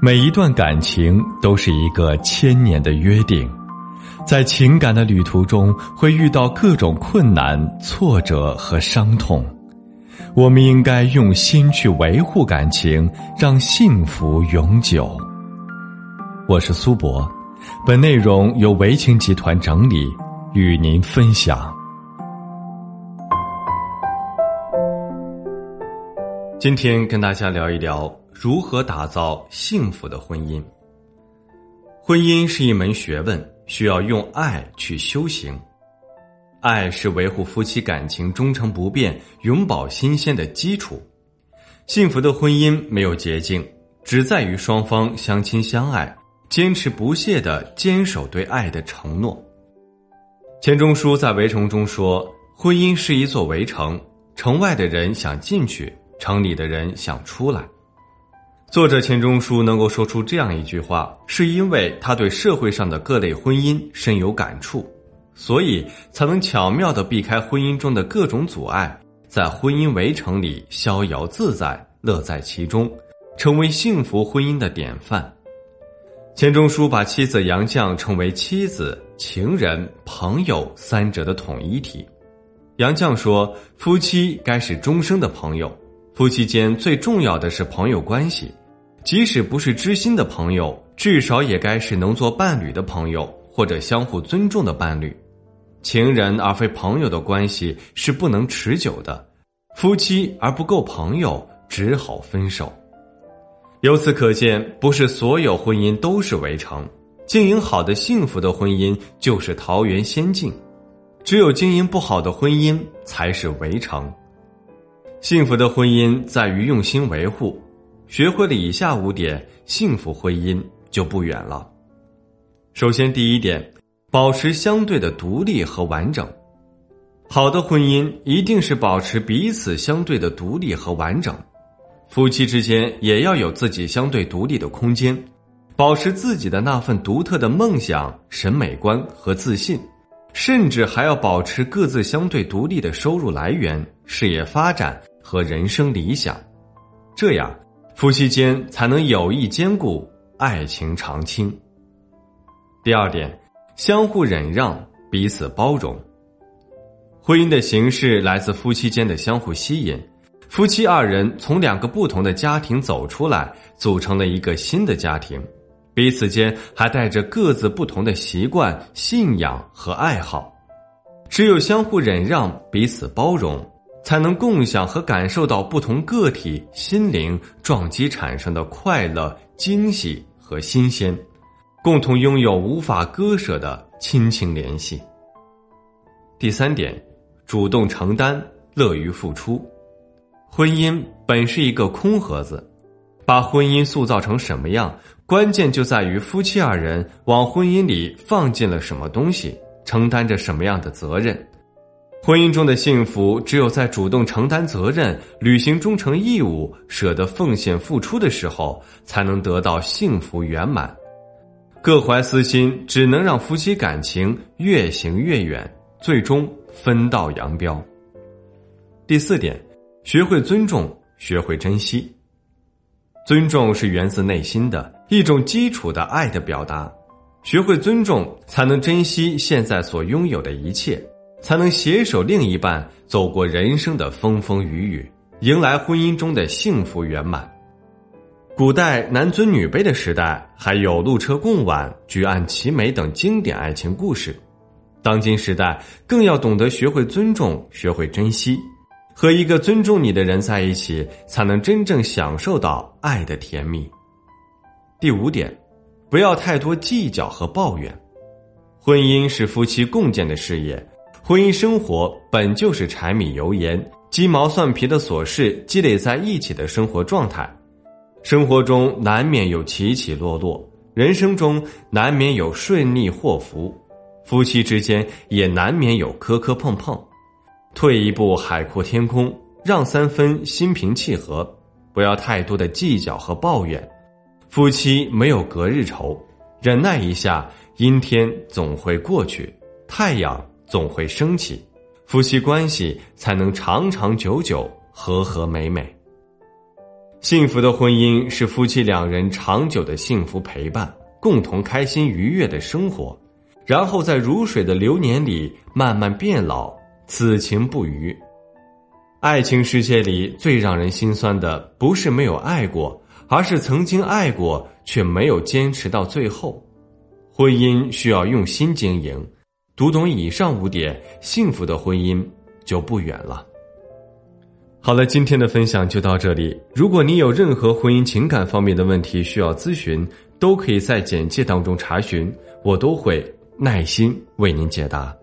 每一段感情都是一个千年的约定，在情感的旅途中会遇到各种困难、挫折和伤痛，我们应该用心去维护感情，让幸福永久。我是苏博，本内容由维情集团整理，与您分享。今天跟大家聊一聊。如何打造幸福的婚姻？婚姻是一门学问，需要用爱去修行。爱是维护夫妻感情忠诚不变、永葆新鲜的基础。幸福的婚姻没有捷径，只在于双方相亲相爱，坚持不懈的坚守对爱的承诺。钱钟书在《围城》中说：“婚姻是一座围城，城外的人想进去，城里的人想出来。”作者钱钟书能够说出这样一句话，是因为他对社会上的各类婚姻深有感触，所以才能巧妙的避开婚姻中的各种阻碍，在婚姻围城里逍遥自在，乐在其中，成为幸福婚姻的典范。钱钟书把妻子杨绛称为妻子、情人、朋友三者的统一体。杨绛说：“夫妻该是终生的朋友，夫妻间最重要的是朋友关系。”即使不是知心的朋友，至少也该是能做伴侣的朋友，或者相互尊重的伴侣。情人而非朋友的关系是不能持久的，夫妻而不够朋友，只好分手。由此可见，不是所有婚姻都是围城，经营好的幸福的婚姻就是桃源仙境，只有经营不好的婚姻才是围城。幸福的婚姻在于用心维护。学会了以下五点，幸福婚姻就不远了。首先，第一点，保持相对的独立和完整。好的婚姻一定是保持彼此相对的独立和完整，夫妻之间也要有自己相对独立的空间，保持自己的那份独特的梦想、审美观和自信，甚至还要保持各自相对独立的收入来源、事业发展和人生理想，这样。夫妻间才能友谊坚固，爱情长青。第二点，相互忍让，彼此包容。婚姻的形式来自夫妻间的相互吸引，夫妻二人从两个不同的家庭走出来，组成了一个新的家庭，彼此间还带着各自不同的习惯、信仰和爱好。只有相互忍让，彼此包容。才能共享和感受到不同个体心灵撞击产生的快乐、惊喜和新鲜，共同拥有无法割舍的亲情联系。第三点，主动承担，乐于付出。婚姻本是一个空盒子，把婚姻塑造成什么样，关键就在于夫妻二人往婚姻里放进了什么东西，承担着什么样的责任。婚姻中的幸福，只有在主动承担责任、履行忠诚义务、舍得奉献付出的时候，才能得到幸福圆满。各怀私心，只能让夫妻感情越行越远，最终分道扬镳。第四点，学会尊重，学会珍惜。尊重是源自内心的一种基础的爱的表达，学会尊重，才能珍惜现在所拥有的一切。才能携手另一半走过人生的风风雨雨，迎来婚姻中的幸福圆满。古代男尊女卑的时代，还有路车共挽、举案齐眉等经典爱情故事。当今时代，更要懂得学会尊重，学会珍惜，和一个尊重你的人在一起，才能真正享受到爱的甜蜜。第五点，不要太多计较和抱怨。婚姻是夫妻共建的事业。婚姻生活本就是柴米油盐、鸡毛蒜皮的琐事积累在一起的生活状态，生活中难免有起起落落，人生中难免有顺利祸福，夫妻之间也难免有磕磕碰碰。退一步海阔天空，让三分心平气和，不要太多的计较和抱怨。夫妻没有隔日仇，忍耐一下，阴天总会过去，太阳。总会升起，夫妻关系才能长长久久、和和美美。幸福的婚姻是夫妻两人长久的幸福陪伴，共同开心愉悦的生活，然后在如水的流年里慢慢变老，此情不渝。爱情世界里最让人心酸的，不是没有爱过，而是曾经爱过却没有坚持到最后。婚姻需要用心经营，读懂以上五点，幸福的婚姻就不远了。好了，今天的分享就到这里。如果你有任何婚姻情感方面的问题需要咨询，都可以在简介当中查询，我都会耐心为您解答。